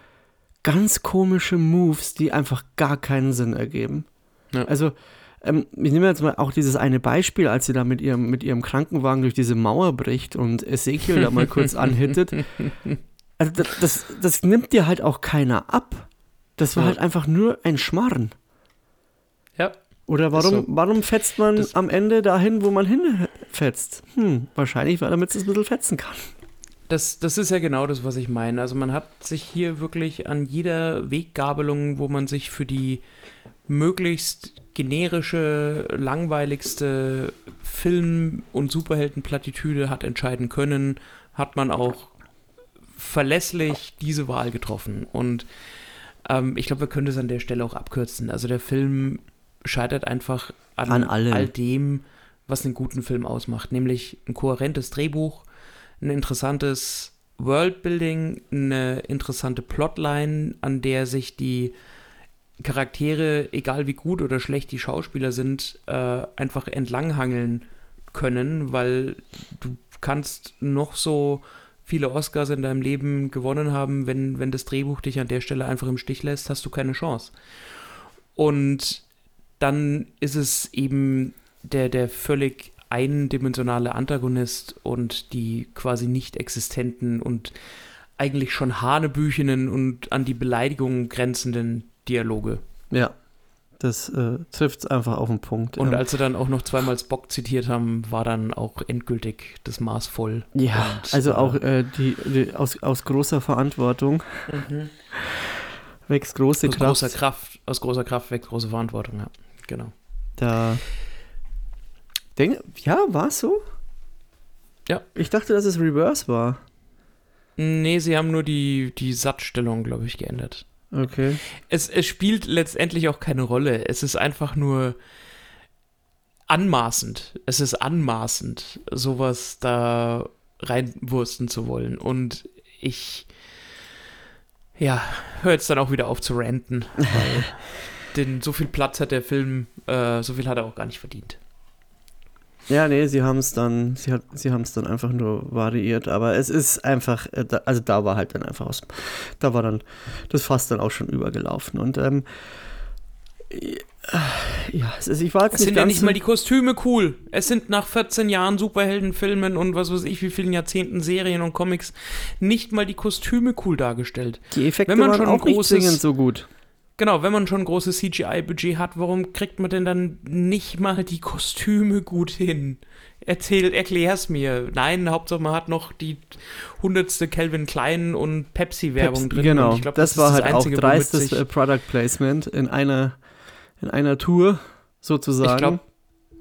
ganz komische Moves, die einfach gar keinen Sinn ergeben. Ja. Also, ähm, ich nehme jetzt mal auch dieses eine Beispiel, als sie da mit ihrem, mit ihrem Krankenwagen durch diese Mauer bricht und Ezekiel da mal kurz anhittet. Also das, das, das nimmt dir halt auch keiner ab. Das war Ja. halt einfach nur ein Schmarren. Ja. Oder warum, so. warum fetzt man Das- am Ende dahin, wo man hinfetzt? Hm, wahrscheinlich, weil damit es ein bisschen fetzen kann. Das, das ist ja genau das, was ich meine. Also man hat sich hier wirklich an jeder Weggabelung, wo man sich für die möglichst generische, langweiligste Film- und Superheldenplattitüde hat entscheiden können, hat man auch verlässlich diese Wahl getroffen. Und ähm, ich glaube, wir können das an der Stelle auch abkürzen. Also der Film scheitert einfach an, An all dem, was einen guten Film ausmacht, nämlich ein kohärentes Drehbuch, ein interessantes Worldbuilding, eine interessante Plotline, an der sich die Charaktere, egal wie gut oder schlecht die Schauspieler sind, äh, einfach entlanghangeln können, weil du kannst noch so viele Oscars in deinem Leben gewonnen haben, wenn, wenn das Drehbuch dich an der Stelle einfach im Stich lässt, hast du keine Chance. Und dann ist es eben der, der völlig eindimensionale Antagonist und die quasi nicht existenten und eigentlich schon hanebüchenen und an die Beleidigung grenzenden Dialoge. Ja, das äh, trifft es einfach auf den Punkt. Und Ähm, als sie dann auch noch zweimal Spock zitiert haben, war dann auch endgültig das Maß voll. ja, und, also äh, auch äh, die, die aus, aus großer Verantwortung wächst große Aus Kraft. großer Kraft, aus großer Kraft wächst große Verantwortung, ja. Genau. Da. Denk, ja, war es so? Ja. Ich dachte, dass es Reverse war. Nee, sie haben nur die, die Satzstellung, glaube ich, geändert. Okay. Es, es spielt letztendlich auch keine Rolle. Es ist einfach nur anmaßend. Es ist anmaßend, sowas da reinwursten zu wollen. Und ich, ja, höre jetzt dann auch wieder auf zu ranten, weil denn so viel Platz hat der Film, äh, so viel hat er auch gar nicht verdient. Ja, nee, sie haben es dann, sie, hat, sie haben es dann einfach nur variiert, aber es ist einfach, äh, also da war halt dann einfach aus, da war dann das Fass dann auch schon übergelaufen und ähm, ja, es ist, ich war jetzt Es nicht sind ja nicht mal die Kostüme cool. Es sind nach 14 Jahren Superheldenfilmen und was weiß ich, wie vielen Jahrzehnten Serien und Comics nicht mal die Kostüme cool dargestellt. die Effekte wenn man waren schon auch nicht zwingend so gut. Genau, wenn man schon ein großes CGI-Budget hat, warum kriegt man denn dann nicht mal die Kostüme gut hin? Erzähl, erklär's mir. Nein, Hauptsache man hat noch die hundertste Calvin Klein und Pepsi-Werbung Peps- drin. Genau, glaub, das, war halt Einzige, auch dreistes Product Placement in einer, in einer Tour sozusagen. Ich glaube,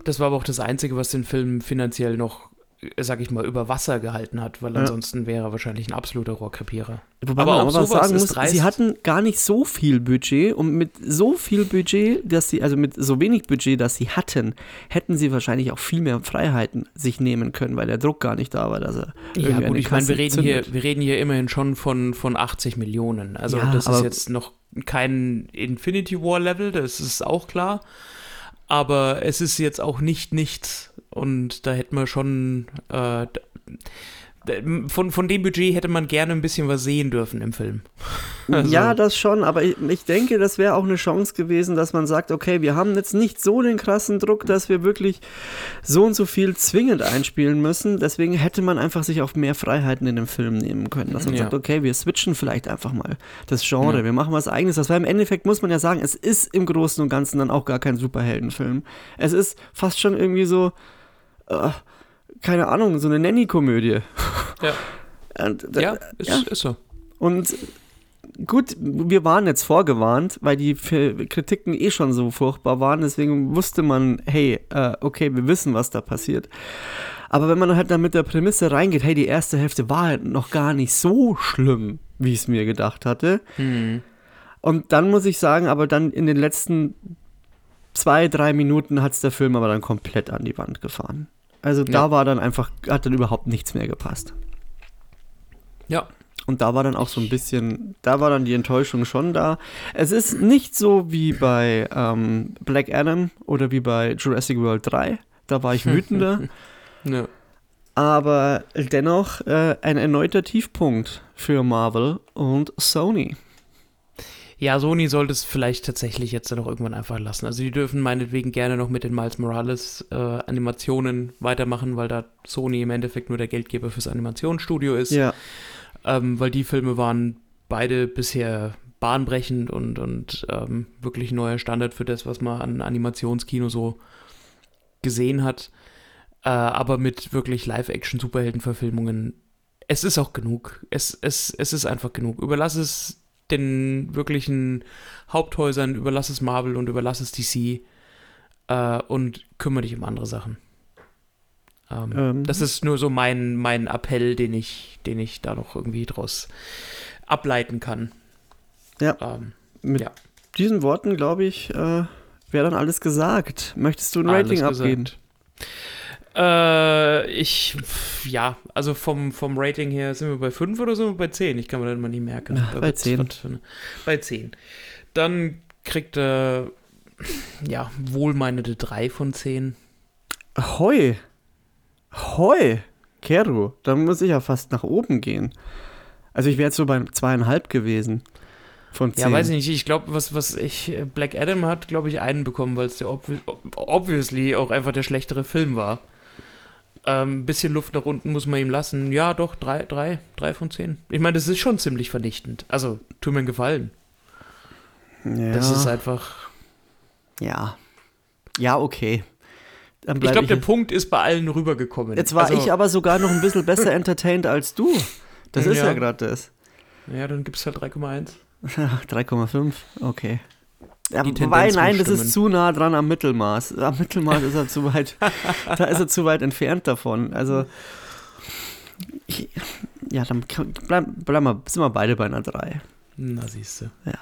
das war aber auch das Einzige, was den Film finanziell noch sag ich mal, über Wasser gehalten hat, weil Ja. ansonsten wäre er wahrscheinlich ein absoluter Rohrkrepierer. Wobei Aber man auch aber sowas sagen ist muss, dreist. sie hatten gar nicht so viel Budget und mit so viel Budget, dass sie, also mit so wenig Budget, das sie hatten, hätten sie wahrscheinlich auch viel mehr Freiheiten sich nehmen können, weil der Druck gar nicht da war, dass er Ja, irgendwie gut, ich meine, wir reden, hier, wir reden hier immerhin schon von, von 80 Millionen. Also Ja, das ist jetzt noch kein Infinity War Level, das ist auch klar. Aber es ist jetzt auch nicht nichts. Und da hätten wir schon äh, von, von dem Budget hätte man gerne ein bisschen was sehen dürfen im Film. Also- Ja, das schon, aber ich, ich denke, das wäre auch eine Chance gewesen, dass man sagt, okay, wir haben jetzt nicht so den krassen Druck, dass wir wirklich so und so viel zwingend einspielen müssen. Deswegen hätte man einfach sich auch mehr Freiheiten in dem Film nehmen können. Dass man Ja. sagt, okay, wir switchen vielleicht einfach mal das Genre, Ja. wir machen was eigenes. Das war im Endeffekt, muss man ja sagen, es ist im Großen und Ganzen dann auch gar kein Superheldenfilm. Es ist fast schon irgendwie so, äh, keine Ahnung, so eine Nanny-Komödie. Ja. Und, Ja, ist, ja. ist so. und gut, wir waren jetzt vorgewarnt, weil die Kritiken eh schon so furchtbar waren. Deswegen wusste man, hey, äh, okay, wir wissen, was da passiert. Aber wenn man halt dann mit der Prämisse reingeht, hey, die erste Hälfte war halt noch gar nicht so schlimm, wie ich es mir gedacht hatte. Hm. Und dann muss ich sagen, aber dann in den letzten zwei, drei Minuten hat es der Film aber dann komplett an die Wand gefahren. Also da Ja. war dann einfach, hat dann überhaupt nichts mehr gepasst. Ja, Und da war dann auch so ein bisschen, da war dann die Enttäuschung schon da. Es ist nicht so wie bei ähm, Black Adam oder wie bei Jurassic World 3. Da war ich wütender. ja. aber dennoch äh, ein erneuter Tiefpunkt für Marvel und Sony. Ja, Sony sollte es vielleicht tatsächlich jetzt noch irgendwann einfach lassen. Also die dürfen meinetwegen gerne noch mit den Miles Morales äh, Animationen weitermachen, weil da Sony im Endeffekt nur der Geldgeber fürs Animationsstudio ist. Ja, Ähm, weil die Filme waren beide bisher bahnbrechend und, und ähm, wirklich ein neuer Standard für das, was man an Animationskino so gesehen hat. Äh, aber mit wirklich Live-Action-Superhelden-Verfilmungen, es ist auch genug. Es, es, es ist einfach genug. Überlass es den wirklichen Haupthäusern, überlass es Marvel und überlass es DC äh, und kümmere dich um andere Sachen. Ähm, Ähm. Das ist nur so mein, mein Appell, den ich, den ich da noch irgendwie draus ableiten kann. Ja. Ähm, mit Ja. diesen Worten, glaube ich, äh, wäre dann alles gesagt. Möchtest du ein Alles Rating gesagt. abgeben? Äh, ich, ja, also vom, vom Rating her sind wir bei 5 oder so bei 10. Ich kann mir das immer nicht merken. Ja, bei wird's 10. was für eine- Bei 10. Dann kriegt er, ja, wohlmeinende 3 von 10. Hoi. Hoi. Kero, da muss ich ja fast nach oben gehen. Also ich wäre jetzt so bei zweieinhalb gewesen. Von zehn. Ja, weiß ich nicht. Ich glaube, was, was ich, äh, Black Adam hat, glaube ich, einen bekommen, weil es der obvi obviously auch einfach der schlechtere Film war. Ähm, bisschen Luft nach unten muss man ihm lassen. Ja, doch, drei, drei, drei von zehn. Ich meine, das ist schon ziemlich vernichtend. Also, tu mir einen Gefallen. Ja. Das ist einfach. ja. Ja, okay. Ich glaube, der Punkt ist bei allen rübergekommen. Jetzt war also, ich aber sogar noch ein bisschen besser entertained als du. Das ist ja, Ja. gerade das. Ja, dann gibt es halt 3,1. 3,5, okay. Ja, wobei, nein, das ist zu nah dran am Mittelmaß. Am Mittelmaß ist er zu weit, da ist er zu weit entfernt davon. Also, ich, ja, dann kann- bleib, bleib mal, sind wir beide bei einer 3. Na, siehst du. Ja.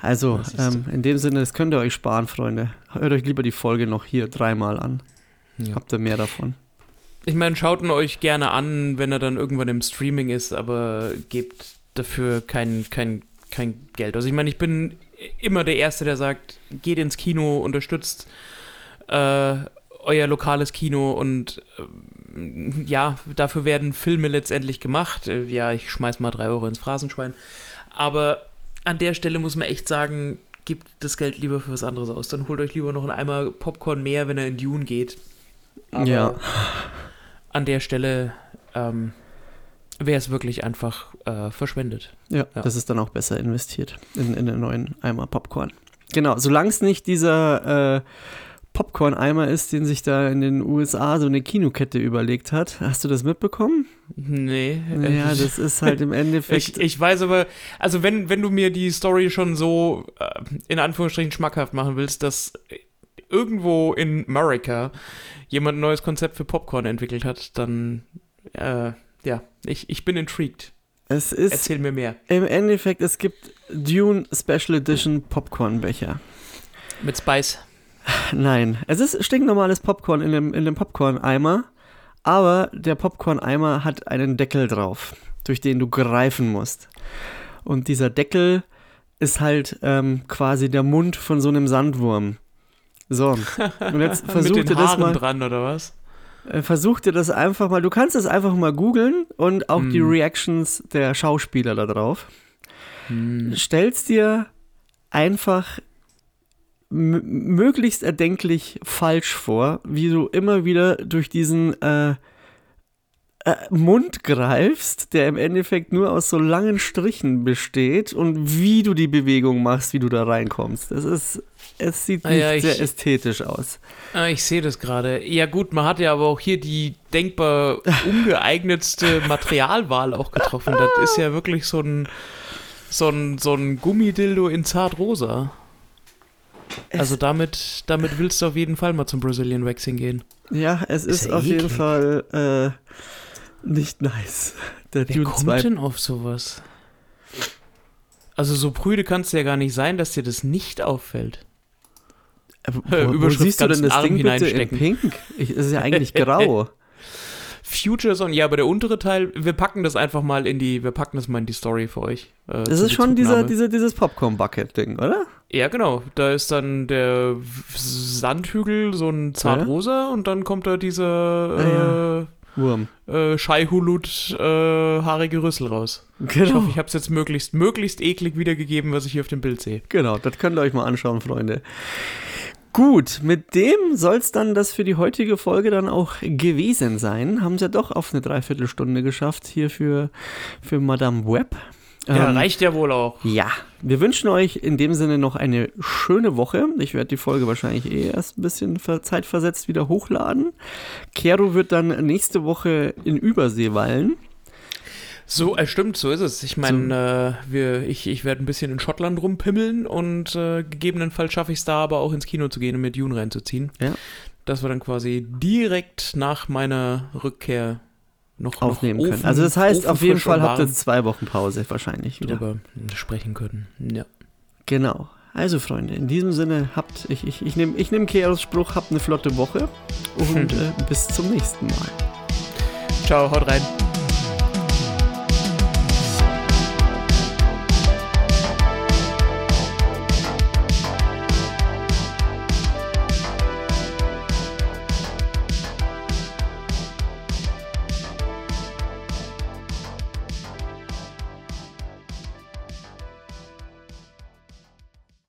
Also, ähm, in dem Sinne, das könnt ihr euch sparen, Freunde. Hört euch lieber die Folge noch hier dreimal an. Ja. Habt ihr mehr davon. Ich meine, schaut ihn euch gerne an, wenn er dann irgendwann im Streaming ist, aber gebt dafür kein, kein, kein Geld. Also ich meine, ich bin immer der Erste, der sagt, geht ins Kino, unterstützt äh, euer lokales Kino und ähm, ja, dafür werden Filme letztendlich gemacht. Äh, ja, ich schmeiß mal drei Euro ins Phrasenschwein. Aber an der Stelle muss man echt sagen, gebt das Geld lieber für was anderes aus. Dann holt euch lieber noch einen Eimer Popcorn mehr, wenn er in Dune geht. Aber Ja. an der Stelle ähm, wäre es wirklich einfach äh, verschwendet. Ja, Ja. das ist dann auch besser investiert in, in den neuen Eimer Popcorn. Genau, solange es nicht dieser äh, Popcorn-Eimer ist, den sich da in den USA so eine Kinokette überlegt hat. Hast du das mitbekommen? Nee. Ja, das ist halt im Endeffekt. ich, ich weiß aber, also wenn, wenn du mir die Story schon so äh, in Anführungsstrichen schmackhaft machen willst, dass irgendwo in America jemand ein neues Konzept für Popcorn entwickelt hat, dann äh, ja, ich, ich bin intrigued. Es ist Erzähl mir mehr. im Endeffekt, es gibt Dune Special Edition Popcornbecher. Mit Spice. Nein, es ist stinknormales Popcorn in dem, in dem Popcorn-Eimer, aber der Popcorn-Eimer hat einen Deckel drauf, durch den du greifen musst. Und dieser Deckel ist halt ähm, quasi der Mund von so einem Sandwurm. So, und jetzt versuch Mit den das Haaren mal, dran, oder was? Äh, versuch dir das einfach mal, du kannst es einfach mal googeln und auch die Hm. Reactions der Schauspieler da drauf. Hm. stellst dir einfach möglichst erdenklich falsch vor, wie du immer wieder durch diesen äh, äh, Mund greifst, der im Endeffekt nur aus so langen Strichen besteht und wie du die Bewegung machst, wie du da reinkommst. Das ist, es sieht Ah nicht ja, ich- sehr ästhetisch aus. Ah, ich sehe das gerade. Ja gut, man hat ja aber auch hier die denkbar ungeeignetste Materialwahl auch getroffen. Das ist ja wirklich so ein so ein, so ein Gummidildo in zartrosa. Also damit, damit willst du auf jeden Fall mal zum Brazilian Waxing gehen. Ja, es ist, Ist ja auf jeden eklig. Fall äh, nicht nice. Der Wer Dune kommt 2 denn auf sowas? Also so prüde kannst du ja gar nicht sein, dass dir das nicht auffällt. Äh, wo, du denn das Arm Ding bitte in hineinstecken. pink? Ich, es ist ja eigentlich grau. Future Zone, ja, aber der untere Teil, wir packen das einfach mal in die, wir packen das mal in die Story für euch. äh, Das ist schon dieser, dieser, dieses Popcorn-Bucket-Ding, oder? Ja, genau. Da ist dann der Sandhügel, so ein zartrosa und dann kommt da dieser Wurm. äh, äh, Scheihulut äh, haarige Rüssel raus. Ich Genau. hoffe, ich habe es jetzt möglichst, möglichst eklig wiedergegeben, was ich hier auf dem Bild sehe. Genau, das könnt ihr euch mal anschauen, Freunde. Gut, mit dem soll es dann das für die heutige Folge dann auch gewesen sein. Haben sie ja doch auf eine Dreiviertelstunde geschafft hier für, für Madame Web. Ja, Ähm, reicht ja wohl auch. Ja, wir wünschen euch in dem Sinne noch eine schöne Woche. Ich werde die Folge wahrscheinlich eh erst ein bisschen ver- zeitversetzt wieder hochladen. Kero wird dann nächste Woche in Übersee weilen. So, äh, stimmt, so ist es. Ich meine, äh, wir, ich, ich werde ein bisschen in Schottland rumpimmeln und äh, gegebenenfalls schaffe ich es da aber auch ins Kino zu gehen und mir Dune reinzuziehen. Ja. Dass wir dann quasi direkt nach meiner Rückkehr noch aufnehmen noch können. Also das heißt, auf jeden Fall habt ihr zwei Wochen Pause wahrscheinlich wieder. drüber sprechen können. Ja. Genau. Also Freunde, in diesem Sinne habt ich ich ich nehme ich nehme Keros Spruch, habt eine flotte Woche und äh, bis zum nächsten Mal. Ciao, haut rein.